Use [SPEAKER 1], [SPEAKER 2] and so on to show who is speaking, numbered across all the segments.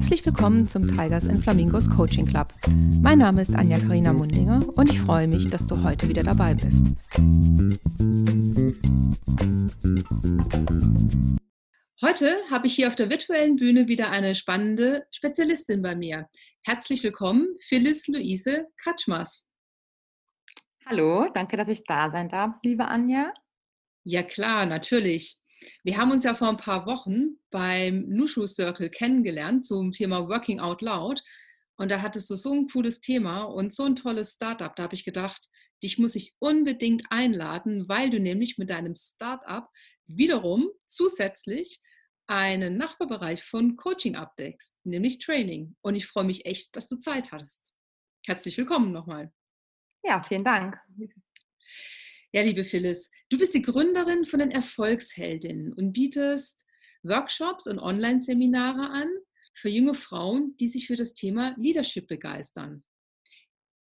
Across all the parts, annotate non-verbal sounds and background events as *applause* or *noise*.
[SPEAKER 1] Herzlich willkommen zum Tigers and Flamingos Coaching Club. Mein Name ist Anja Karina Mundinger und ich freue mich, dass du heute wieder dabei bist. Heute habe ich hier auf der virtuellen Bühne wieder eine spannende Spezialistin bei mir. Herzlich willkommen, Phyllis Luise Katschmas.
[SPEAKER 2] Hallo, danke, dass ich da sein darf, liebe Anja.
[SPEAKER 1] Ja klar, natürlich. Wir haben uns ja vor ein paar Wochen beim Nushu Circle kennengelernt zum Thema Working Out Loud. Und da hattest du so ein cooles Thema und so ein tolles Startup. Da habe ich gedacht, dich muss ich unbedingt einladen, weil du nämlich mit deinem Startup wiederum zusätzlich einen Nachbarbereich von Coaching abdeckst, nämlich Training. Und ich freue mich echt, dass du Zeit hattest. Herzlich willkommen nochmal.
[SPEAKER 2] Ja, vielen Dank. *laughs*
[SPEAKER 1] Ja, liebe Phyllis, du bist die Gründerin von den Erfolgsheldinnen und bietest Workshops und Online-Seminare an für junge Frauen, die sich für das Thema Leadership begeistern.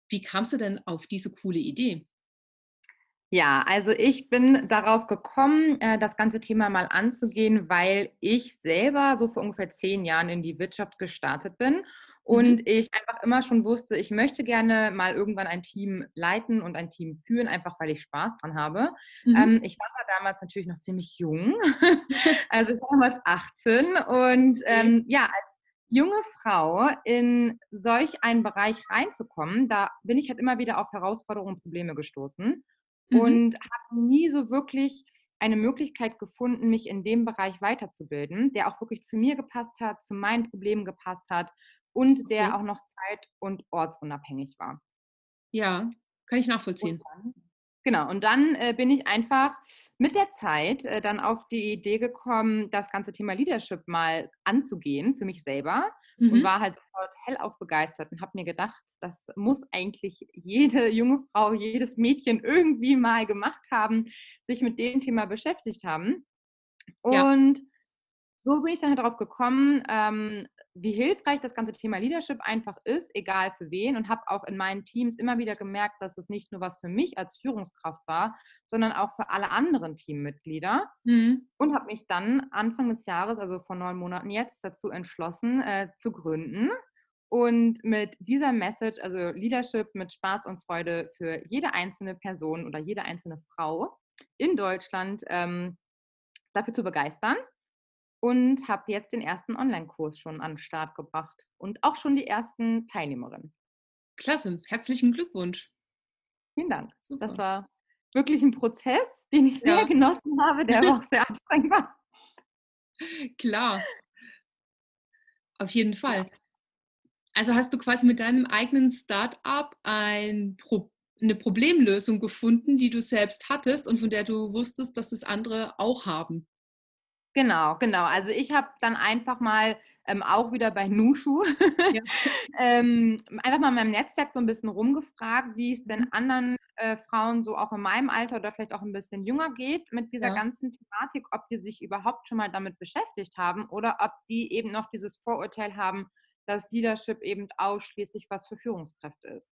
[SPEAKER 1] Wie kamst du denn auf diese coole Idee?
[SPEAKER 2] Ja, also ich bin darauf gekommen, äh, das ganze Thema mal anzugehen, weil ich selber so vor ungefähr zehn Jahren in die Wirtschaft gestartet bin und mhm. ich einfach immer schon wusste, ich möchte gerne mal irgendwann ein Team leiten und ein Team führen, einfach weil ich Spaß dran habe. Mhm. Ähm, ich war damals natürlich noch ziemlich jung, *laughs* also ich war damals 18 und ähm, ja, als junge Frau in solch einen Bereich reinzukommen, da bin ich halt immer wieder auf Herausforderungen und Probleme gestoßen mhm. und habe nie so wirklich eine Möglichkeit gefunden, mich in dem Bereich weiterzubilden, der auch wirklich zu mir gepasst hat, zu meinen Problemen gepasst hat und der okay. auch noch zeit- und ortsunabhängig war.
[SPEAKER 1] Ja, kann ich nachvollziehen.
[SPEAKER 2] Und dann, genau, und dann äh, bin ich einfach mit der Zeit äh, dann auf die Idee gekommen, das ganze Thema Leadership mal anzugehen für mich selber mhm. und war halt sofort hellauf begeistert und habe mir gedacht, das muss eigentlich jede junge Frau, jedes Mädchen irgendwie mal gemacht haben, sich mit dem Thema beschäftigt haben. Und ja. so bin ich dann halt darauf gekommen, ähm, wie hilfreich das ganze Thema Leadership einfach ist, egal für wen. Und habe auch in meinen Teams immer wieder gemerkt, dass es nicht nur was für mich als Führungskraft war, sondern auch für alle anderen Teammitglieder. Mhm. Und habe mich dann Anfang des Jahres, also vor neun Monaten jetzt, dazu entschlossen, äh, zu gründen. Und mit dieser Message, also Leadership mit Spaß und Freude für jede einzelne Person oder jede einzelne Frau in Deutschland ähm, dafür zu begeistern und habe jetzt den ersten Online-Kurs schon an den Start gebracht und auch schon die ersten Teilnehmerinnen.
[SPEAKER 1] Klasse, herzlichen Glückwunsch.
[SPEAKER 2] Vielen Dank. Super. Das war wirklich ein Prozess, den ich sehr ja. genossen habe, der aber auch sehr anstrengend war. *laughs*
[SPEAKER 1] Klar. Auf jeden Fall. Also hast du quasi mit deinem eigenen Start-up ein Pro eine Problemlösung gefunden, die du selbst hattest und von der du wusstest, dass es andere auch haben.
[SPEAKER 2] Genau, genau. Also ich habe dann einfach mal ähm, auch wieder bei Nushu *laughs* ja. ähm, einfach mal in meinem Netzwerk so ein bisschen rumgefragt, wie es denn mhm. anderen äh, Frauen so auch in meinem Alter oder vielleicht auch ein bisschen jünger geht mit dieser ja. ganzen Thematik, ob die sich überhaupt schon mal damit beschäftigt haben oder ob die eben noch dieses Vorurteil haben, dass Leadership eben ausschließlich was für Führungskräfte ist.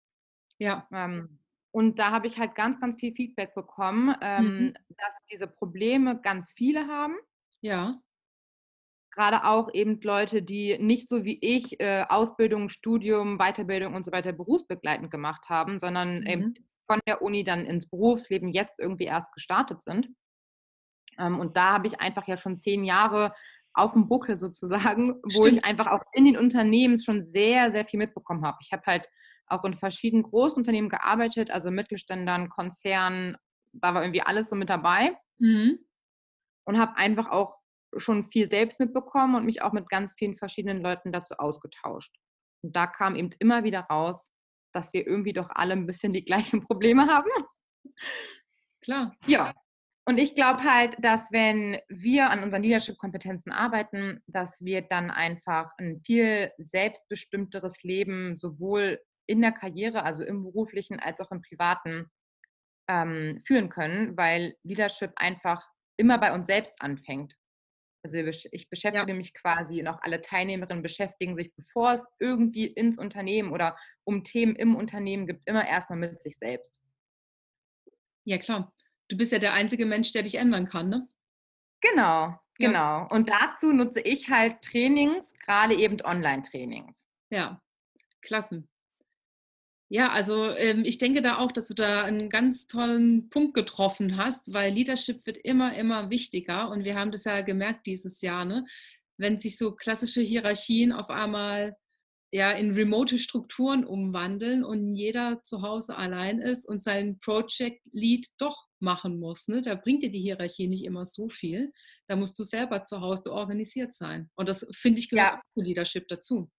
[SPEAKER 2] Ja. Ähm, und da habe ich halt ganz, ganz viel Feedback bekommen, ähm, mhm. dass diese Probleme ganz viele haben
[SPEAKER 1] ja.
[SPEAKER 2] Gerade auch eben Leute, die nicht so wie ich äh, Ausbildung, Studium, Weiterbildung und so weiter berufsbegleitend gemacht haben, sondern mhm. eben von der Uni dann ins Berufsleben jetzt irgendwie erst gestartet sind. Ähm, und da habe ich einfach ja schon zehn Jahre auf dem Buckel sozusagen, *laughs* wo Stimmt. ich einfach auch in den Unternehmen schon sehr, sehr viel mitbekommen habe. Ich habe halt auch in verschiedenen großen Unternehmen gearbeitet, also Mittelständern, Konzernen, da war irgendwie alles so mit dabei. Mhm und habe einfach auch schon viel selbst mitbekommen und mich auch mit ganz vielen verschiedenen Leuten dazu ausgetauscht. Und da kam eben immer wieder raus, dass wir irgendwie doch alle ein bisschen die *laughs* gleichen Probleme haben.
[SPEAKER 1] Klar.
[SPEAKER 2] Ja. Und ich glaube halt, dass wenn wir an unseren Leadership-Kompetenzen arbeiten, dass wir dann einfach ein viel selbstbestimmteres Leben sowohl in der Karriere, also im beruflichen, als auch im privaten ähm, führen können, weil Leadership einfach immer bei uns selbst anfängt. Also ich beschäftige ja. mich quasi und auch alle Teilnehmerinnen beschäftigen sich, bevor es irgendwie ins Unternehmen oder um Themen im Unternehmen gibt, immer erstmal mit sich selbst.
[SPEAKER 1] Ja, klar. Du bist ja der einzige Mensch, der dich ändern kann, ne?
[SPEAKER 2] Genau, Genau. Und dazu nutze ich halt Trainings, gerade eben Online-Trainings.
[SPEAKER 1] Ja, klasse. Ja, also ähm, ich denke da auch, dass du da einen ganz tollen Punkt getroffen hast, weil Leadership wird immer, immer wichtiger. Und wir haben das ja gemerkt dieses Jahr, ne? wenn sich so klassische Hierarchien auf einmal ja in remote Strukturen umwandeln und jeder zu Hause allein ist und sein Project Lead doch machen muss. Ne? Da bringt dir die Hierarchie nicht immer so viel. Da musst du selber zu Hause organisiert sein. Und das finde ich gehört ja. zu Leadership dazu.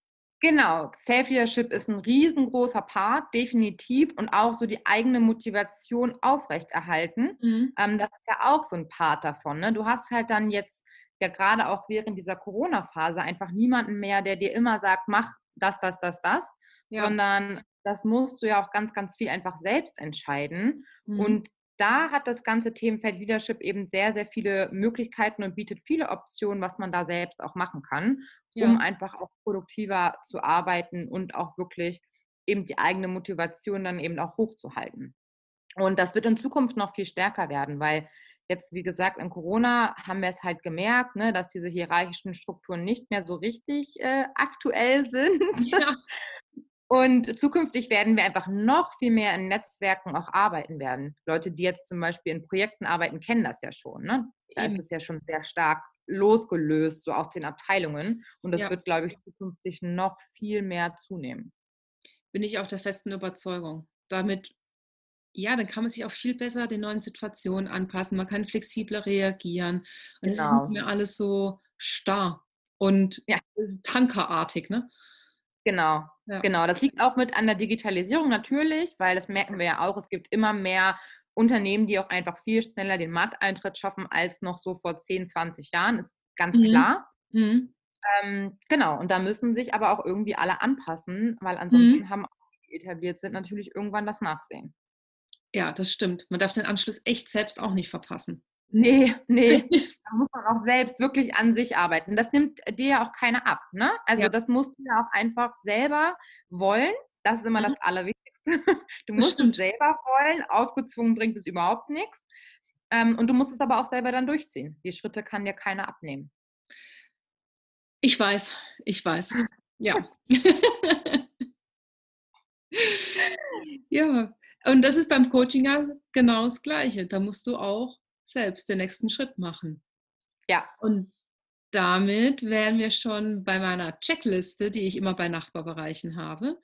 [SPEAKER 2] Genau, Self-Leadership ist ein riesengroßer Part, definitiv, und auch so die eigene Motivation aufrechterhalten. Mhm. Ähm, das ist ja auch so ein Part davon. Ne? Du hast halt dann jetzt ja gerade auch während dieser Corona-Phase einfach niemanden mehr, der dir immer sagt, mach das, das, das, das, ja. sondern das musst du ja auch ganz, ganz viel einfach selbst entscheiden. Mhm. Und da hat das ganze Themenfeld Leadership eben sehr, sehr viele Möglichkeiten und bietet viele Optionen, was man da selbst auch machen kann, ja. um einfach auch produktiver zu arbeiten und auch wirklich eben die eigene Motivation dann eben auch hochzuhalten. Und das wird in Zukunft noch viel stärker werden, weil jetzt, wie gesagt, in Corona haben wir es halt gemerkt, ne, dass diese hierarchischen Strukturen nicht mehr so richtig äh, aktuell *laughs* sind. Ja. Und zukünftig werden wir einfach noch viel mehr in Netzwerken auch arbeiten werden. Leute, die jetzt zum Beispiel in Projekten arbeiten, kennen das ja schon. Ne? Da ist es ja schon sehr stark losgelöst, so aus den Abteilungen. Und das ja. wird, glaube ich, zukünftig noch viel mehr zunehmen.
[SPEAKER 1] Bin ich auch der festen Überzeugung. Damit, ja, dann kann man sich auch viel besser den neuen Situationen anpassen. Man kann flexibler reagieren. Und es genau. ist nicht genau. mehr alles so starr und ja. tankerartig. Ne?
[SPEAKER 2] Genau, ja. genau. Das liegt auch mit an der Digitalisierung natürlich, weil das merken wir ja auch. Es gibt immer mehr Unternehmen, die auch einfach viel schneller den Markteintritt schaffen als noch so vor 10, 20 Jahren, ist ganz mhm. klar. Mhm. Ähm, genau, und da müssen sich aber auch irgendwie alle anpassen, weil ansonsten mhm. haben die etabliert sind natürlich irgendwann das Nachsehen.
[SPEAKER 1] Ja, das stimmt. Man darf den Anschluss echt selbst auch nicht verpassen.
[SPEAKER 2] Nee, nee. *laughs* da muss man auch selbst wirklich an sich arbeiten. Das nimmt dir ja auch keiner ab. Ne? Also ja. das musst du ja auch einfach selber wollen. Das ist immer mhm. das Allerwichtigste. *laughs* Du musst es selber wollen. Aufgezwungen bringt es überhaupt nichts. Ähm, und du musst es aber auch selber dann durchziehen. Die Schritte kann dir keiner abnehmen.
[SPEAKER 1] Ich weiß, ich weiß. *laughs* Ja. ja. Und das ist beim Coaching ja genau das Gleiche. Da musst du auch selbst den nächsten Schritt machen.
[SPEAKER 2] Ja.
[SPEAKER 1] Und damit wären wir schon bei meiner Checkliste, die ich immer bei Nachbarbereichen habe.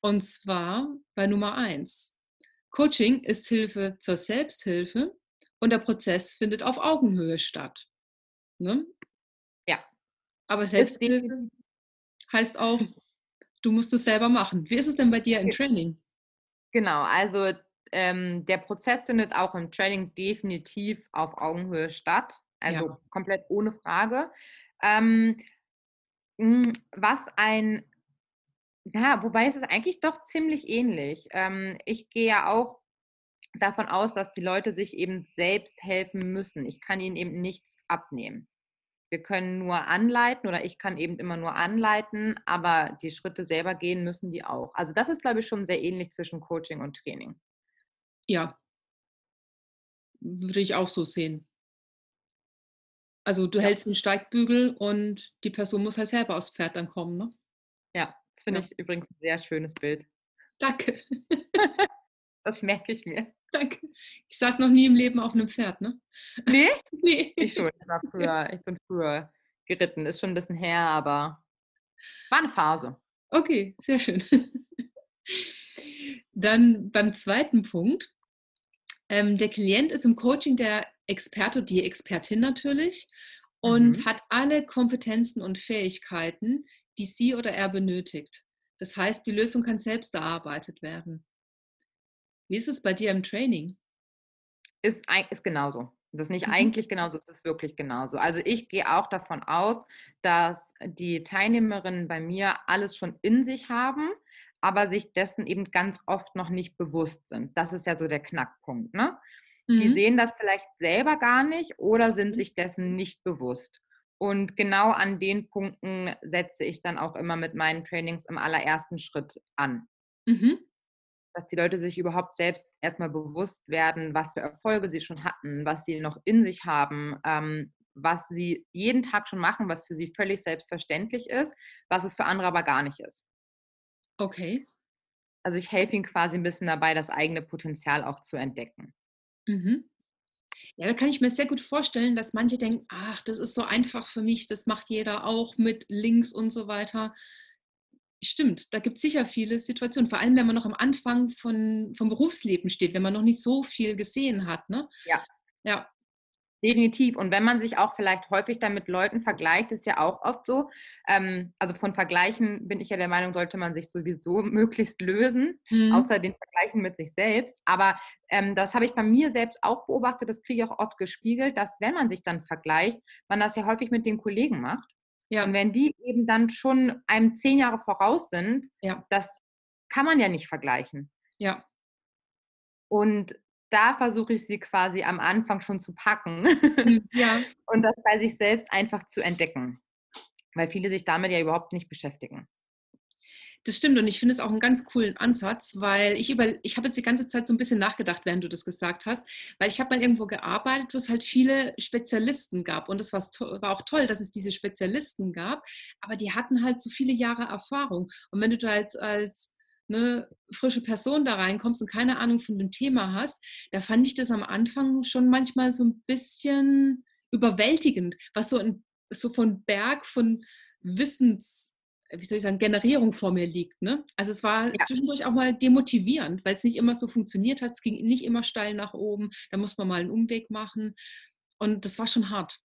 [SPEAKER 1] Und zwar bei Nummer eins. Coaching ist Hilfe zur Selbsthilfe und der Prozess findet auf Augenhöhe statt. Ne?
[SPEAKER 2] Ja.
[SPEAKER 1] Aber Selbsthilfe heißt auch, du musst es selber machen. Wie ist es denn bei dir im Training?
[SPEAKER 2] Genau, also ähm, der Prozess findet auch im Training definitiv auf Augenhöhe statt, also ja. komplett ohne Frage. Ähm, hm, was ein, ja, wobei es ist eigentlich doch ziemlich ähnlich. Ähm, ich gehe ja auch davon aus, dass die Leute sich eben selbst helfen müssen. Ich kann ihnen eben nichts abnehmen. Wir können nur anleiten oder ich kann eben immer nur anleiten, aber die Schritte selber gehen müssen die auch. Also das ist, glaube ich, schon sehr ähnlich zwischen Coaching und Training.
[SPEAKER 1] Ja. Würde ich auch so sehen. Also du ja. hältst den Steigbügel und die Person muss halt selber aufs Pferd dann kommen, ne?
[SPEAKER 2] Ja, das finde ja. ich übrigens ein sehr schönes Bild.
[SPEAKER 1] Danke. *laughs*
[SPEAKER 2] das merke ich mir.
[SPEAKER 1] Danke. Ich saß noch nie im Leben auf einem Pferd, ne?
[SPEAKER 2] Nee? *laughs* nee. Ich schon. Ich, war früher, *laughs* ich bin früher geritten. Ist schon ein bisschen her, aber war eine Phase.
[SPEAKER 1] Okay, sehr schön. Dann beim zweiten Punkt ähm, der Klient ist im Coaching der Experte, die Expertin natürlich und mhm. hat alle Kompetenzen und Fähigkeiten, die sie oder er benötigt. Das heißt, die Lösung kann selbst erarbeitet werden. Wie ist es bei dir im Training?
[SPEAKER 2] Ist, ist genauso. Das ist nicht mhm. eigentlich genauso, es ist wirklich genauso. Also ich gehe auch davon aus, dass die Teilnehmerinnen bei mir alles schon in sich haben aber sich dessen eben ganz oft noch nicht bewusst sind. Das ist ja so der Knackpunkt. Ne? Mhm. Die sehen das vielleicht selber gar nicht oder sind mhm. sich dessen nicht bewusst. Und genau an den Punkten setze ich dann auch immer mit meinen Trainings im allerersten Schritt an. Mhm. Dass die Leute sich überhaupt selbst erstmal bewusst werden, was für Erfolge sie schon hatten, was sie noch in sich haben, ähm, was sie jeden Tag schon machen, was für sie völlig selbstverständlich ist, was es für andere aber gar nicht ist.
[SPEAKER 1] Okay.
[SPEAKER 2] Also ich helfe ihnen quasi ein bisschen dabei, das eigene Potenzial auch zu entdecken.
[SPEAKER 1] Mhm. Ja, da kann ich mir sehr gut vorstellen, dass manche denken, ach, das ist so einfach für mich, das macht jeder auch mit Links und so weiter. Stimmt, da gibt es sicher viele Situationen, vor allem wenn man noch am Anfang von, vom Berufsleben steht, wenn man noch nicht so viel gesehen hat. Ne?
[SPEAKER 2] Ja.
[SPEAKER 1] Ja,
[SPEAKER 2] Definitiv. Und wenn man sich auch vielleicht häufig dann mit Leuten vergleicht, ist ja auch oft so. Ähm, also von Vergleichen bin ich ja der Meinung, sollte man sich sowieso *laughs* möglichst lösen, mhm. außer den Vergleichen mit sich selbst. Aber ähm, das habe ich bei mir selbst auch beobachtet, das kriege ich auch oft gespiegelt, dass wenn man sich dann vergleicht, man das ja häufig mit den Kollegen macht. Ja. Und wenn die eben dann schon einem zehn Jahre voraus sind, ja. das kann man ja nicht vergleichen.
[SPEAKER 1] Ja.
[SPEAKER 2] Und da versuche ich sie quasi am Anfang schon zu packen
[SPEAKER 1] hm, ja. *laughs*
[SPEAKER 2] und das bei sich selbst einfach zu entdecken, weil viele sich damit ja überhaupt nicht beschäftigen.
[SPEAKER 1] Das stimmt und ich finde es auch einen ganz coolen Ansatz, weil ich über, ich habe jetzt die ganze Zeit so ein bisschen nachgedacht, während du das gesagt hast, weil ich habe mal irgendwo gearbeitet, wo es halt viele Spezialisten gab und es war, war auch toll, dass es diese Spezialisten gab, aber die hatten halt so viele Jahre Erfahrung und wenn du da jetzt als eine frische Person da reinkommst und keine Ahnung von dem Thema hast, da fand ich das am Anfang schon manchmal so ein bisschen überwältigend, was so, ein, so von Berg von Wissens, wie soll ich sagen, Generierung vor mir liegt. Ne? Also es war ja. zwischendurch auch mal demotivierend, weil es nicht immer so funktioniert hat. Es ging nicht immer steil nach oben. Da muss man mal einen Umweg machen. Und das war schon hart.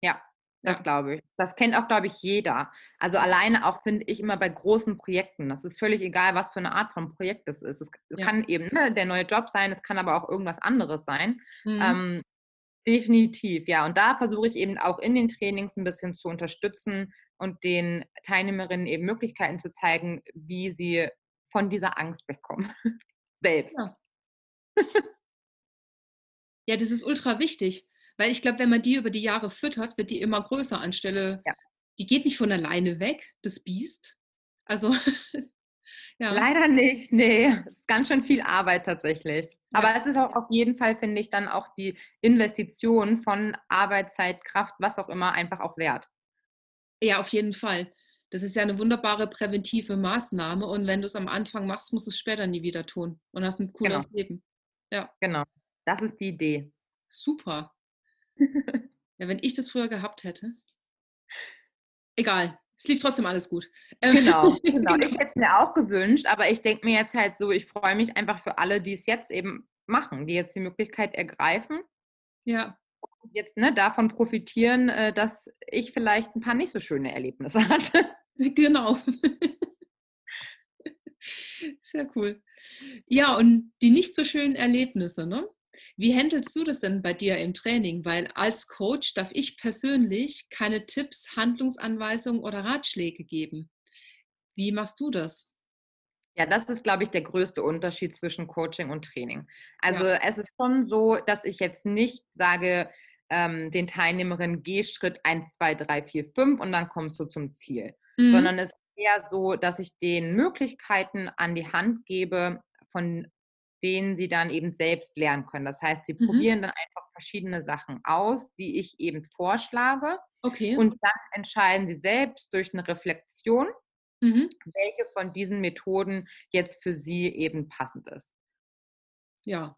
[SPEAKER 2] Ja, das glaube ich. Das kennt auch, glaube ich, jeder. Also alleine auch, finde ich, immer bei großen Projekten. Das ist völlig egal, was für eine Art von Projekt das ist. Es, ja. kann eben ne, der neue Job sein, es kann aber auch irgendwas anderes sein. Mhm. Ähm, definitiv, ja. Und da versuche ich eben auch in den Trainings ein bisschen zu unterstützen und den Teilnehmerinnen eben Möglichkeiten zu zeigen, wie sie von dieser Angst wegkommen. *laughs* Selbst.
[SPEAKER 1] Ja. ja, das ist ultra wichtig. Weil ich glaube, wenn man die über die Jahre füttert, wird die immer größer anstelle. Ja. Die geht nicht von alleine weg, das Biest. Also. *laughs*
[SPEAKER 2] ja. Leider nicht, nee. Es ist ganz schön viel Arbeit tatsächlich. Ja. Aber es ist auch auf jeden Fall, finde ich, dann auch die Investition von Arbeitszeit, Kraft, was auch immer, einfach auch wert.
[SPEAKER 1] Ja, auf jeden Fall. Das ist ja eine wunderbare präventive Maßnahme. Und wenn du es am Anfang machst, musst du es später nie wieder tun und hast ein cooles genau. Leben.
[SPEAKER 2] Ja. Genau. Das ist die Idee.
[SPEAKER 1] Super. Ja, wenn ich das früher gehabt hätte. Egal, es lief trotzdem alles gut.
[SPEAKER 2] Ähm, genau, genau. *laughs* Ich hätte es mir auch gewünscht, aber ich denke mir jetzt halt so, ich freue mich einfach für alle, die es jetzt eben machen, die jetzt die Möglichkeit ergreifen.
[SPEAKER 1] Ja.
[SPEAKER 2] Und jetzt ne, davon profitieren, äh, dass ich vielleicht ein paar nicht so schöne Erlebnisse *laughs* hatte.
[SPEAKER 1] Genau. Sehr cool. Ja, und die nicht so schönen Erlebnisse, ne? Wie handelst du das denn bei dir im Training? Weil als Coach darf ich persönlich keine Tipps, Handlungsanweisungen oder Ratschläge geben. Wie machst du das?
[SPEAKER 2] Ja, das ist, glaube ich, der größte Unterschied zwischen Coaching und Training. Also ja. es ist schon so, dass ich jetzt nicht sage, ähm, den Teilnehmerinnen, geh Schritt 1, 2, 3, 4, 5 und dann kommst du zum Ziel. Mhm. Sondern es ist eher so, dass ich den Möglichkeiten an die Hand gebe, von denen sie dann eben selbst lernen können. Das heißt, sie mhm. probieren dann einfach verschiedene Sachen aus, die ich eben vorschlage.
[SPEAKER 1] Okay.
[SPEAKER 2] Und dann entscheiden sie selbst durch eine Reflexion, mhm. welche von diesen Methoden jetzt für sie eben passend ist.
[SPEAKER 1] Ja.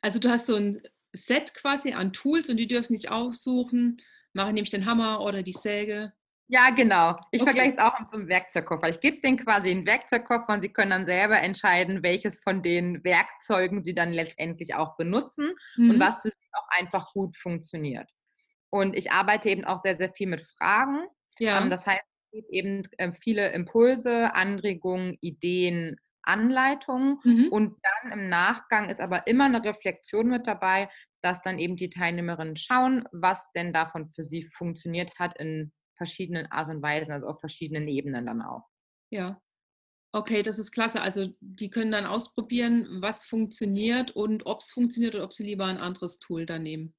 [SPEAKER 1] Also du hast so ein Set quasi an Tools und die dürfen nicht aussuchen, mache nämlich den Hammer oder die Säge
[SPEAKER 2] ja, genau. Ich okay. vergleiche es auch einem Werkzeugkoffer. Ich gebe denen quasi einen Werkzeugkoffer und sie können dann selber entscheiden, welches von den Werkzeugen sie dann letztendlich auch benutzen mhm. und was für sie auch einfach gut funktioniert. Und ich arbeite eben auch sehr, sehr viel mit Fragen. Ja. Ähm, das heißt, es gibt eben ähm, viele Impulse, Anregungen, Ideen, Anleitungen. Mhm. Und dann im Nachgang ist aber immer eine Reflexion mit dabei, dass dann eben die Teilnehmerinnen schauen, was denn davon für sie funktioniert hat in verschiedenen Art und Weisen, also auf verschiedenen Ebenen dann auch.
[SPEAKER 1] Ja. Okay, das ist klasse. Also die können dann ausprobieren, was funktioniert und ob es funktioniert oder ob sie lieber ein anderes Tool dann nehmen.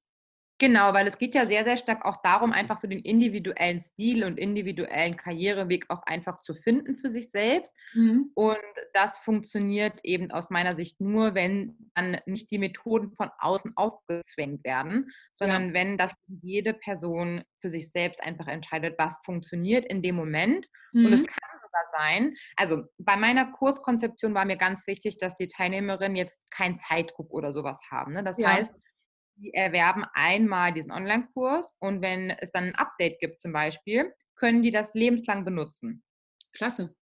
[SPEAKER 2] Genau, weil es geht ja sehr, sehr stark auch darum, einfach so den individuellen Stil und individuellen Karriereweg auch einfach zu finden für sich selbst. Mhm. Und das funktioniert eben aus meiner Sicht nur, wenn dann nicht die Methoden von außen aufgezwängt werden, sondern ja. wenn das jede Person für sich selbst einfach entscheidet, was funktioniert in dem Moment. Mhm. Und es mhm. kann sogar sein, also bei meiner Kurskonzeption war mir ganz wichtig, dass die Teilnehmerinnen jetzt keinen Zeitdruck oder sowas haben. Ne? Das ja. heißt, die erwerben einmal diesen Online-Kurs und wenn es dann ein Update gibt zum Beispiel, können die das lebenslang benutzen.
[SPEAKER 1] Klasse.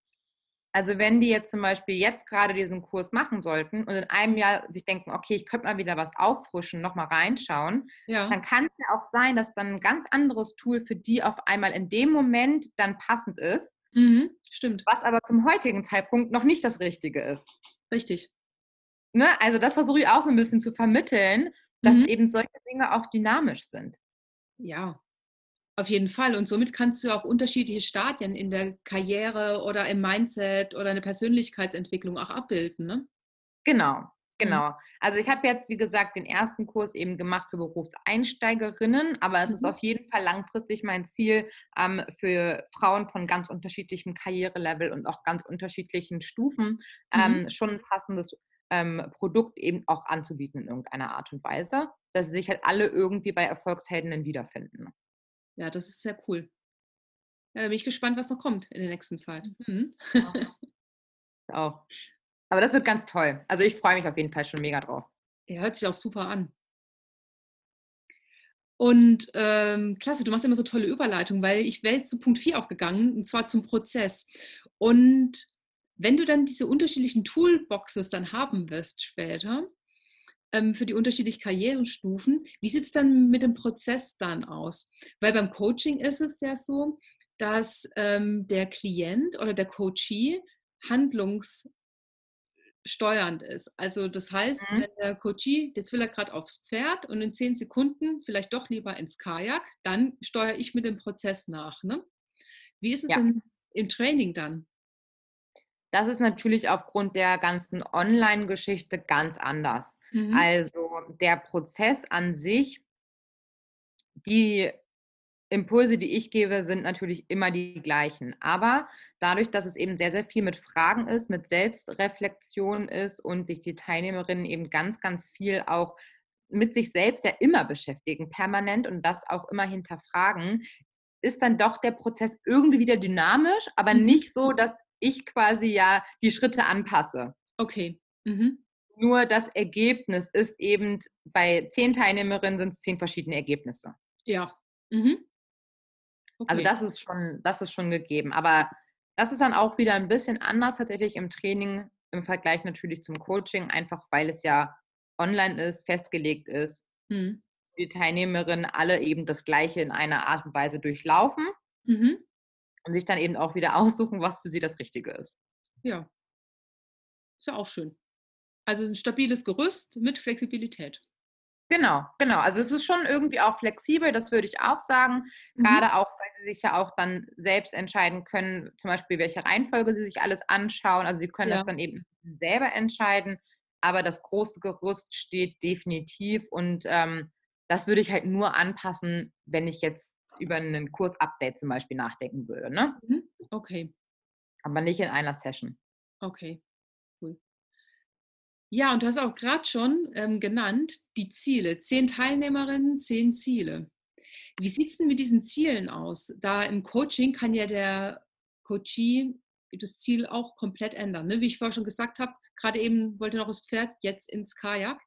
[SPEAKER 2] Also wenn die jetzt zum Beispiel jetzt gerade diesen Kurs machen sollten und in einem Jahr sich denken, okay, ich könnte mal wieder was auffrischen, nochmal reinschauen, ja. dann kann es ja auch sein, dass dann ein ganz anderes Tool für die auf einmal in dem Moment dann passend ist.
[SPEAKER 1] Mhm, stimmt.
[SPEAKER 2] Was aber zum heutigen Zeitpunkt noch nicht das Richtige ist.
[SPEAKER 1] Richtig.
[SPEAKER 2] Ne? Also das versuche ich auch so ein bisschen zu vermitteln, dass mhm. eben solche Dinge auch dynamisch sind.
[SPEAKER 1] Ja, auf jeden Fall. Und somit kannst du auch unterschiedliche Stadien in der Karriere oder im Mindset oder eine Persönlichkeitsentwicklung auch abbilden. Ne?
[SPEAKER 2] Genau, genau. Mhm. Also ich habe jetzt, wie gesagt, den ersten Kurs eben gemacht für Berufseinsteigerinnen, aber es mhm. ist auf jeden Fall langfristig mein Ziel, ähm, für Frauen von ganz unterschiedlichem Karrierelevel und auch ganz unterschiedlichen Stufen ähm, mhm. schon ein passendes ähm, Produkt eben auch anzubieten in irgendeiner Art und Weise, dass sie sich halt alle irgendwie bei Erfolgsheldinnen wiederfinden.
[SPEAKER 1] Ja, das ist sehr cool. Ja, da bin ich gespannt, was noch kommt in der nächsten Zeit. Mhm.
[SPEAKER 2] Ja. auch. Aber das wird ganz toll. Also ich freue mich auf jeden Fall schon mega drauf.
[SPEAKER 1] Ja, hört sich auch super an. Und ähm, klasse, du machst immer so tolle Überleitungen, weil ich wäre jetzt zu Punkt 4 auch gegangen, und zwar zum Prozess. Und wenn du dann diese unterschiedlichen Toolboxes dann haben wirst später, ähm, für die unterschiedlichen Karrierestufen, wie sieht es dann mit dem Prozess dann aus? Weil beim Coaching ist es ja so, dass ähm, der Klient oder der Coachee handlungssteuernd ist. Also das heißt, mhm. wenn der Coachee, jetzt will er gerade aufs Pferd und in zehn Sekunden vielleicht doch lieber ins Kajak, dann steuere ich mit dem Prozess nach. Ne? Wie ist es ja. denn im Training dann?
[SPEAKER 2] Das ist natürlich aufgrund der ganzen Online-Geschichte ganz anders. Mhm. Also der Prozess an sich, die Impulse, die ich gebe, sind natürlich immer die gleichen. Aber dadurch, dass es eben sehr, sehr viel mit Fragen ist, mit Selbstreflexion ist und sich die Teilnehmerinnen eben ganz, ganz viel auch mit sich selbst ja immer beschäftigen, permanent und das auch immer hinterfragen, ist dann doch der Prozess irgendwie wieder dynamisch, aber mhm. nicht so, dass ich quasi ja die Schritte anpasse.
[SPEAKER 1] Okay. Mhm.
[SPEAKER 2] Nur das Ergebnis ist eben, bei zehn Teilnehmerinnen sind es zehn verschiedene Ergebnisse.
[SPEAKER 1] Ja. Mhm.
[SPEAKER 2] Also okay. Also das ist schon, das ist schon gegeben. Aber das ist dann auch wieder ein bisschen anders tatsächlich im Training im Vergleich natürlich zum Coaching, einfach weil es ja online ist, festgelegt ist. Mhm. Die Teilnehmerinnen alle eben das Gleiche in einer Art und Weise durchlaufen. Mhm und sich dann eben auch wieder *laughs* aussuchen, was für sie das Richtige ist.
[SPEAKER 1] Ja. Ist ja auch schön. Also ein stabiles Gerüst mit Flexibilität.
[SPEAKER 2] Genau, genau. Also es ist schon irgendwie auch flexibel, das würde ich auch sagen. Mhm. Gerade auch, weil sie sich ja auch dann selbst entscheiden können, zum Beispiel, welche Reihenfolge sie sich alles anschauen. Also sie können ja. das dann eben selber entscheiden. Aber das große Gerüst steht definitiv und ähm, das würde ich halt nur anpassen, wenn ich jetzt über einen Kursupdate zum Beispiel nachdenken würde. Ne?
[SPEAKER 1] Mhm. Okay.
[SPEAKER 2] Aber nicht in einer Session.
[SPEAKER 1] Okay, cool. Ja, und du hast auch gerade schon ähm, genannt, die Ziele. Zehn Teilnehmerinnen, zehn Ziele. Wie sieht es denn mit diesen Zielen aus? Da im Coaching kann ja der Coachee das Ziel auch komplett ändern. Ne? Wie ich vorher schon gesagt habe, gerade eben wollte noch das Pferd jetzt ins Kajak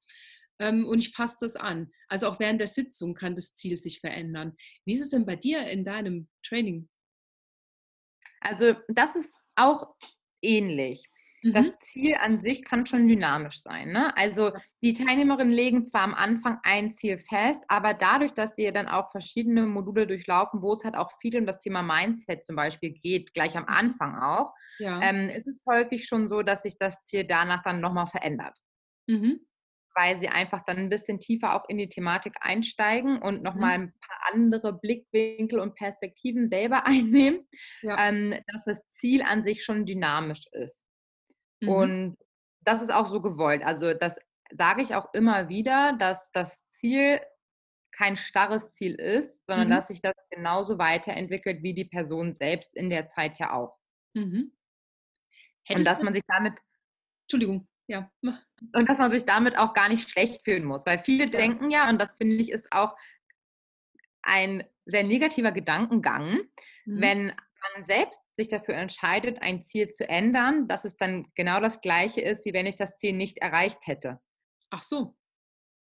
[SPEAKER 1] ähm, und ich passe das an. Also auch während der Sitzung kann das Ziel sich verändern. Wie ist es denn bei dir in deinem Training?
[SPEAKER 2] Also das ist auch ähnlich. Das mhm. Ziel an sich kann schon dynamisch sein. Ne? Also die Teilnehmerinnen legen zwar am Anfang ein Ziel fest, aber dadurch, dass sie dann auch verschiedene Module durchlaufen, wo es halt auch viel um das Thema Mindset zum Beispiel geht, gleich am. Anfang auch, ja. ähm, ist es häufig schon so, dass sich das Ziel danach dann nochmal verändert. Mhm weil sie einfach dann ein bisschen tiefer auch in die Thematik einsteigen und nochmal mhm. ein paar andere Blickwinkel und Perspektiven selber *laughs* einnehmen, ja. ähm, dass das Ziel an sich schon dynamisch ist. Mhm. Und das ist auch so gewollt. Also das sage ich auch immer wieder, dass das Ziel kein starres Ziel ist, sondern mhm. dass sich das genauso weiterentwickelt wie die Person selbst in der Zeit ja auch. Mhm. Und dass man sich damit.
[SPEAKER 1] Entschuldigung, ja.
[SPEAKER 2] Und dass man sich damit auch gar nicht schlecht fühlen muss. Weil viele ja. denken ja, und das finde ich ist auch ein sehr negativer Gedankengang, mhm. wenn man selbst sich dafür entscheidet, ein Ziel zu ändern, dass es dann genau das gleiche ist, wie wenn ich das Ziel nicht erreicht hätte.
[SPEAKER 1] Ach so.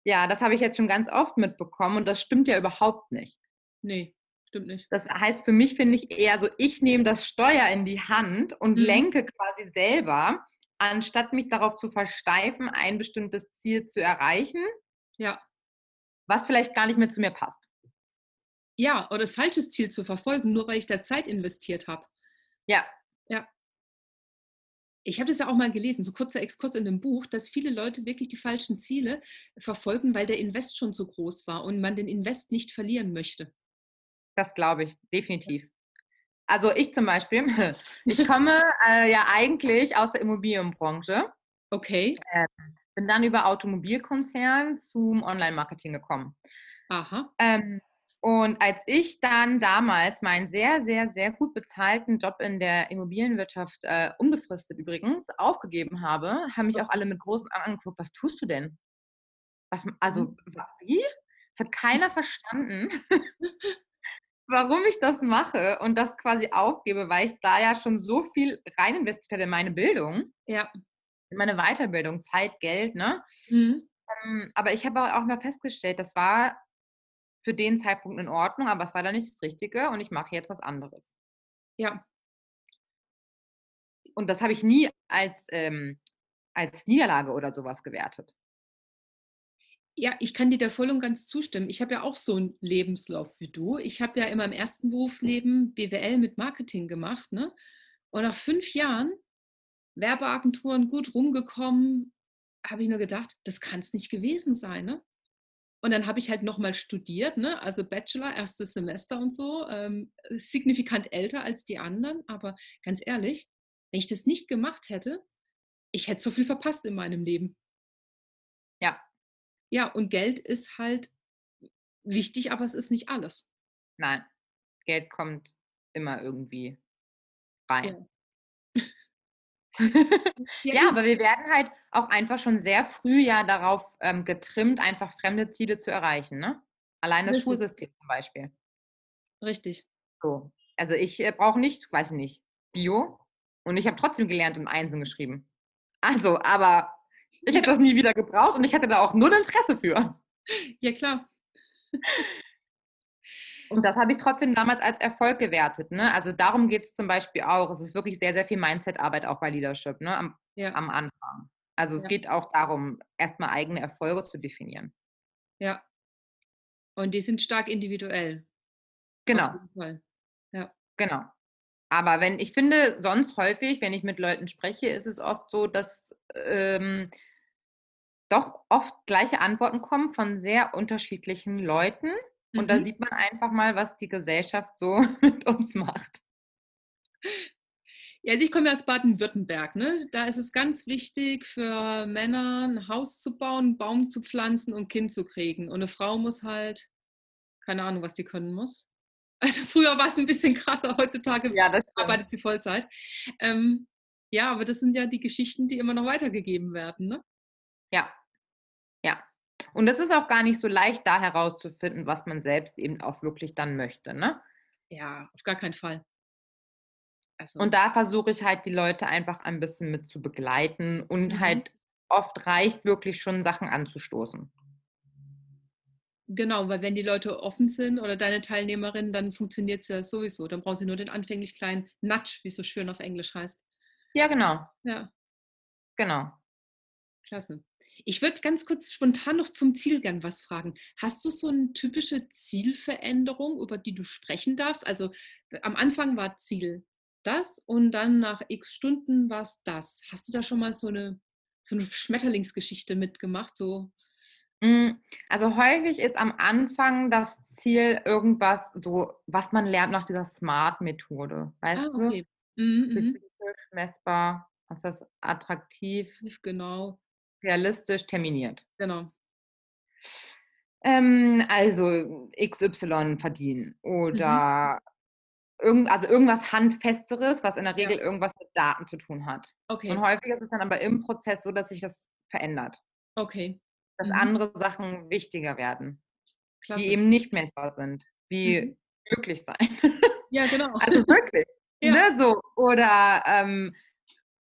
[SPEAKER 2] Ja, das habe ich jetzt schon ganz oft mitbekommen und das stimmt ja überhaupt nicht.
[SPEAKER 1] Nee, stimmt nicht.
[SPEAKER 2] Das heißt, für mich finde ich eher so, ich nehme das Steuer in die Hand und mhm. lenke quasi selber, anstatt mich darauf zu versteifen, ein bestimmtes Ziel zu erreichen.
[SPEAKER 1] Ja.
[SPEAKER 2] Was vielleicht gar nicht mehr zu mir passt.
[SPEAKER 1] Ja, oder falsches Ziel zu verfolgen, nur weil ich da Zeit investiert habe.
[SPEAKER 2] Ja.
[SPEAKER 1] Ja. Ich habe das ja auch mal gelesen, so kurzer Exkurs in dem Buch, dass viele Leute wirklich die falschen Ziele verfolgen, weil der Invest schon so groß war und man den Invest nicht verlieren möchte.
[SPEAKER 2] Das glaube ich, definitiv. Also ich zum Beispiel, *laughs* ich komme äh, ja eigentlich aus der Immobilienbranche.
[SPEAKER 1] Okay.
[SPEAKER 2] Äh, bin dann über Automobilkonzern zum Online-Marketing gekommen.
[SPEAKER 1] Aha.
[SPEAKER 2] Ähm, und als ich dann damals meinen sehr, sehr, sehr gut bezahlten Job in der Immobilienwirtschaft, äh, unbefristet übrigens, aufgegeben habe, haben mich auch alle mit großen Augen angeguckt, was tust du denn? Was, also, mhm. wie? Das hat keiner verstanden, *laughs* warum ich das mache und das quasi aufgebe, weil ich da ja schon so viel rein investiert hatte in meine Bildung.
[SPEAKER 1] Ja.
[SPEAKER 2] In meine Weiterbildung, Zeit, Geld, ne? Mhm. Ähm, aber ich habe auch mal festgestellt, das war für den Zeitpunkt in Ordnung, aber es war dann nicht das Richtige und ich mache jetzt was anderes.
[SPEAKER 1] Ja.
[SPEAKER 2] Und das habe ich nie als, ähm, als Niederlage oder sowas gewertet.
[SPEAKER 1] Ja, ich kann dir da voll und ganz zustimmen. Ich habe ja auch so einen Lebenslauf wie du. Ich habe ja in meinem ersten Berufsleben BWL mit Marketing gemacht. Ne? Und nach fünf Jahren Werbeagenturen gut rumgekommen, habe ich nur gedacht, das kann es nicht gewesen sein. Ne? Und dann habe ich halt nochmal studiert, ne? also Bachelor, erstes Semester und so, ähm, signifikant älter als die anderen. Aber ganz ehrlich, wenn ich das nicht gemacht hätte, ich hätte so viel verpasst in meinem Leben.
[SPEAKER 2] Ja.
[SPEAKER 1] Ja, und Geld ist halt wichtig, aber es ist nicht alles.
[SPEAKER 2] Nein, Geld kommt immer irgendwie rein. ja, *laughs* *laughs* aber wir werden halt auch einfach schon sehr früh ja darauf ähm, getrimmt, einfach fremde Ziele zu erreichen. Ne? Allein das Richtig. Schulsystem zum Beispiel.
[SPEAKER 1] Richtig.
[SPEAKER 2] So. Also ich äh, brauche nicht, weiß ich nicht, Bio und ich habe trotzdem gelernt und Einsen geschrieben. Also, aber ich hätte das nie wieder gebraucht und ich hätte da auch null Interesse für.
[SPEAKER 1] Ja, klar.
[SPEAKER 2] Und das habe ich trotzdem damals als Erfolg gewertet. Ne? Also darum geht es zum Beispiel auch. Es ist wirklich sehr, sehr viel Mindset-Arbeit auch bei Leadership ne? am, ja. am Anfang. Also es ja. geht auch darum, erstmal eigene Erfolge zu definieren.
[SPEAKER 1] Ja. Und die sind stark individuell.
[SPEAKER 2] Genau.
[SPEAKER 1] Ja.
[SPEAKER 2] Genau. Aber wenn, ich finde, sonst häufig, wenn ich mit Leuten spreche, ist es oft so, dass ähm, doch oft gleiche Antworten kommen von sehr unterschiedlichen Leuten. Und mhm. da sieht man einfach mal, was die Gesellschaft so *laughs* mit uns macht.
[SPEAKER 1] Ja, also ich komme ja aus Baden-Württemberg. Ne? Da ist es ganz wichtig für Männer, ein Haus zu bauen, einen Baum zu pflanzen und ein Kind zu kriegen. Und eine Frau muss halt, keine Ahnung, was die können muss. *laughs* Also früher war es ein bisschen krasser, heutzutage
[SPEAKER 2] ja,
[SPEAKER 1] arbeitet sie Vollzeit. Ähm, ja, aber das sind ja die Geschichten, die immer noch weitergegeben werden. Ne?
[SPEAKER 2] Ja, ja. Und es ist auch gar nicht so leicht, da herauszufinden, was man selbst eben auch wirklich dann möchte. Ne?
[SPEAKER 1] Ja, auf gar keinen Fall.
[SPEAKER 2] Also. Und da versuche ich halt die Leute einfach ein bisschen mit zu begleiten und mhm. halt oft reicht wirklich schon Sachen anzustoßen.
[SPEAKER 1] Genau, weil wenn die Leute offen sind oder deine Teilnehmerin, dann funktioniert es ja sowieso. Dann brauchen sie nur den anfänglich kleinen Nudge, wie es so schön auf Englisch heißt.
[SPEAKER 2] Ja, genau.
[SPEAKER 1] Ja.
[SPEAKER 2] Genau.
[SPEAKER 1] Klasse. Ich würde ganz kurz spontan noch zum Ziel gern was fragen. Hast du so eine typische Zielveränderung, über die du sprechen darfst? Also am Anfang war Ziel das und dann nach x Stunden war es das. Hast du da schon mal so eine, so eine Schmetterlingsgeschichte mitgemacht? So?
[SPEAKER 2] Hm, also häufig ist am Anfang das Ziel irgendwas, so was man lernt nach dieser Smart-Methode. Weißt ah, okay. du? Mhm, Spezifisch, messbar, was ist das attraktiv?
[SPEAKER 1] Genau
[SPEAKER 2] realistisch terminiert.
[SPEAKER 1] Genau.
[SPEAKER 2] Ähm, also XY verdienen oder mhm irgend, also irgendwas Handfesteres, was in der Regel ja. irgendwas mit Daten zu tun hat. Okay. Und häufig ist es dann aber im Prozess so, dass sich das verändert.
[SPEAKER 1] Okay.
[SPEAKER 2] Dass mhm. andere Sachen wichtiger werden, Klasse. die eben nicht messbar sind, wie mhm. glücklich sein.
[SPEAKER 1] Ja, genau. *laughs*
[SPEAKER 2] Also wirklich. *laughs* ja. ne, so. Oder ähm,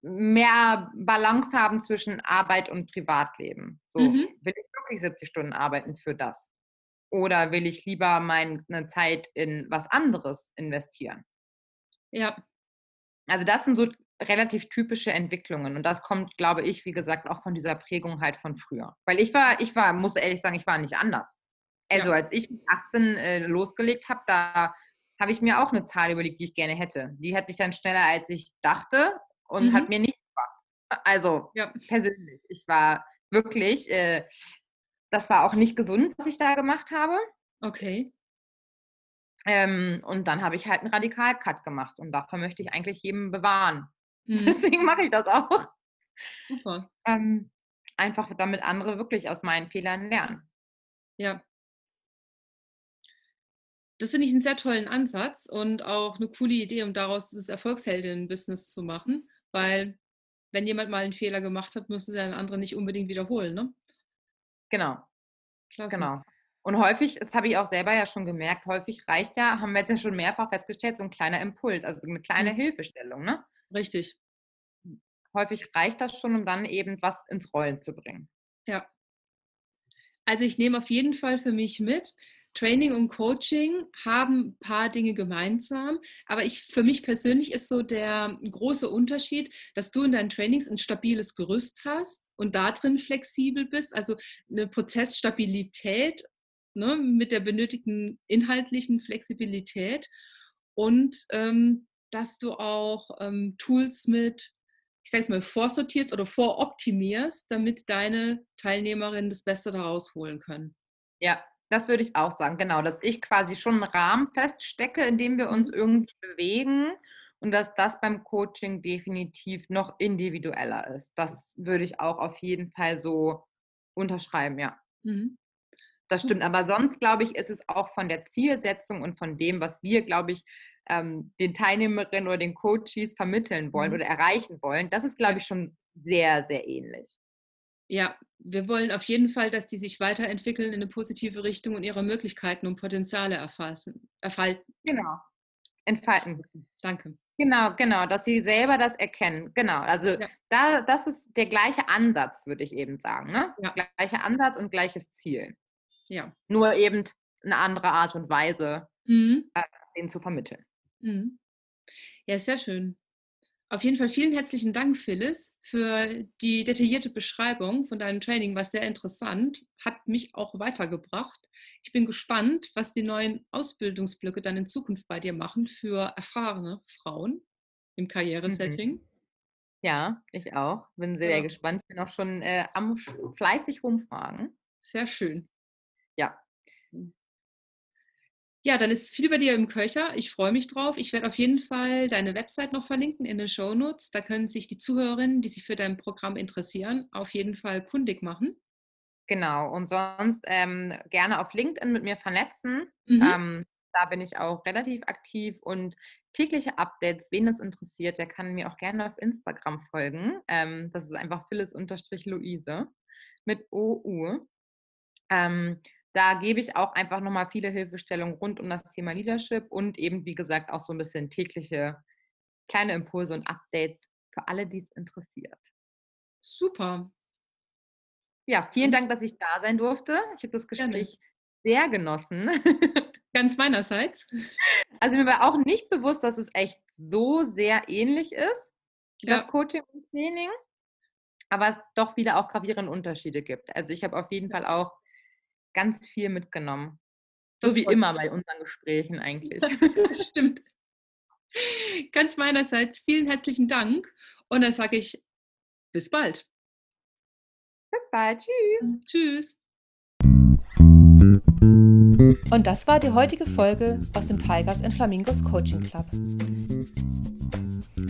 [SPEAKER 2] mehr Balance haben zwischen Arbeit und Privatleben. So, mhm. will ich wirklich 70 Stunden arbeiten für das? Oder will ich lieber meine Zeit in was anderes investieren?
[SPEAKER 1] Ja.
[SPEAKER 2] Also das sind so relativ typische Entwicklungen und das kommt, glaube ich, wie gesagt, auch von dieser Prägung halt von früher. Weil ich war, ich war, muss ehrlich sagen, ich war nicht anders. Also ja. als ich mit 18 äh, losgelegt habe, da habe ich mir auch eine Zahl überlegt, die ich gerne hätte. Die hatte ich dann schneller, als ich dachte und mhm. hat mir nichts gemacht. Also ja. persönlich. Ich war wirklich, äh, das war auch nicht gesund, was ich da gemacht habe.
[SPEAKER 1] Okay.
[SPEAKER 2] Ähm, und dann habe ich halt einen Radikal-Cut gemacht und davon möchte ich eigentlich jedem bewahren. *laughs* Mhm. Deswegen mache ich das auch.
[SPEAKER 1] Super.
[SPEAKER 2] Ähm, einfach damit andere wirklich aus meinen Fehlern lernen.
[SPEAKER 1] Ja. Das finde ich einen sehr tollen Ansatz und auch eine coole Idee, um daraus das Erfolgsheldin-Business zu machen, weil wenn jemand mal einen Fehler gemacht hat, muss es ja ein anderer nicht unbedingt wiederholen, ne?
[SPEAKER 2] Genau. Klasse. Genau. Und häufig, das habe ich auch selber ja schon gemerkt, häufig reicht ja, haben wir jetzt ja schon mehrfach festgestellt, so ein kleiner Impuls, also eine kleine mhm. Hilfestellung, ne?
[SPEAKER 1] Richtig.
[SPEAKER 2] Häufig reicht das schon, um dann eben was ins Rollen zu bringen.
[SPEAKER 1] Ja. Also ich nehme auf jeden Fall für mich mit, Training und Coaching haben ein paar Dinge gemeinsam, aber ich, für mich persönlich ist so der große Unterschied, dass du in deinen Trainings ein stabiles Gerüst hast und da drin flexibel bist, also eine Prozessstabilität ne, mit der benötigten inhaltlichen Flexibilität und ähm, dass du auch ähm, Tools mit, ich sage es mal, vorsortierst oder voroptimierst, damit deine Teilnehmerinnen das Beste daraus holen können.
[SPEAKER 2] Ja, das würde ich auch sagen, genau, dass ich quasi schon einen Rahmen feststecke, in dem wir uns mhm. irgendwie bewegen und dass das beim Coaching definitiv noch individueller ist. Das würde ich auch auf jeden Fall so unterschreiben, ja. Mhm. Das stimmt, aber sonst glaube ich, ist es auch von der Zielsetzung und von dem, was wir, glaube ich, ähm, den Teilnehmerinnen oder den Coaches vermitteln wollen mhm. oder erreichen wollen, das ist, glaube ich, schon sehr, sehr ähnlich.
[SPEAKER 1] Ja, wir wollen auf jeden Fall, dass die sich weiterentwickeln in eine positive Richtung und ihre Möglichkeiten und Potenziale erfassen, erfalten.
[SPEAKER 2] Genau. Entfalten.
[SPEAKER 1] Danke.
[SPEAKER 2] Genau, genau, dass sie selber das erkennen. Genau, also ja. da, das ist der gleiche Ansatz, würde ich eben sagen. Ne? Ja. Gleicher Ansatz und gleiches Ziel.
[SPEAKER 1] Ja.
[SPEAKER 2] Nur eben eine andere Art und Weise, mhm. äh, den zu vermitteln.
[SPEAKER 1] Mhm. Ja, sehr schön. Auf jeden Fall vielen herzlichen Dank, Phyllis, für die detaillierte Beschreibung von deinem Training, war sehr interessant, hat mich auch weitergebracht. Ich bin gespannt, was die neuen Ausbildungsblöcke dann in Zukunft bei dir machen für erfahrene Frauen im Karrieresetting. Mhm.
[SPEAKER 2] Ja, ich auch. Bin sehr ja. gespannt. Bin auch schon äh, am fleißig rumfragen.
[SPEAKER 1] Sehr schön.
[SPEAKER 2] Ja,
[SPEAKER 1] ja, dann ist viel bei dir im Köcher. Ich freue mich drauf. Ich werde auf jeden Fall deine Website noch verlinken in den Show Notes. Da können sich die Zuhörerinnen, die sich für dein Programm interessieren, auf jeden Fall kundig machen.
[SPEAKER 2] Genau. Und sonst ähm, gerne auf LinkedIn mit mir vernetzen. Mhm. Ähm, da bin ich auch relativ aktiv und tägliche Updates, wen das interessiert, der kann mir auch gerne auf Instagram folgen. Ähm, das ist einfach Phyllis-Luise mit OU. Ähm, da gebe ich auch einfach nochmal viele Hilfestellungen rund um das Thema Leadership und eben, wie gesagt, auch so ein bisschen tägliche kleine Impulse und Updates für alle, die es interessiert.
[SPEAKER 1] Super.
[SPEAKER 2] Ja, vielen Dank, dass ich da sein durfte. Ich habe das Gespräch Gerne. sehr genossen. *laughs*
[SPEAKER 1] Ganz meinerseits.
[SPEAKER 2] Also mir war auch nicht bewusst, dass es echt so sehr ähnlich ist, ja. das Coaching und Training, aber es doch wieder auch gravierende Unterschiede gibt. Also ich habe auf jeden Fall auch ganz viel mitgenommen. So das wie immer bei unseren Gesprächen *laughs* eigentlich.
[SPEAKER 1] das stimmt. Ganz meinerseits vielen herzlichen Dank und dann sage ich bis bald.
[SPEAKER 2] Bis bald. Tschüss.
[SPEAKER 1] Tschüss.
[SPEAKER 3] Und das war die heutige Folge aus dem Tigers and Flamingos Coaching Club.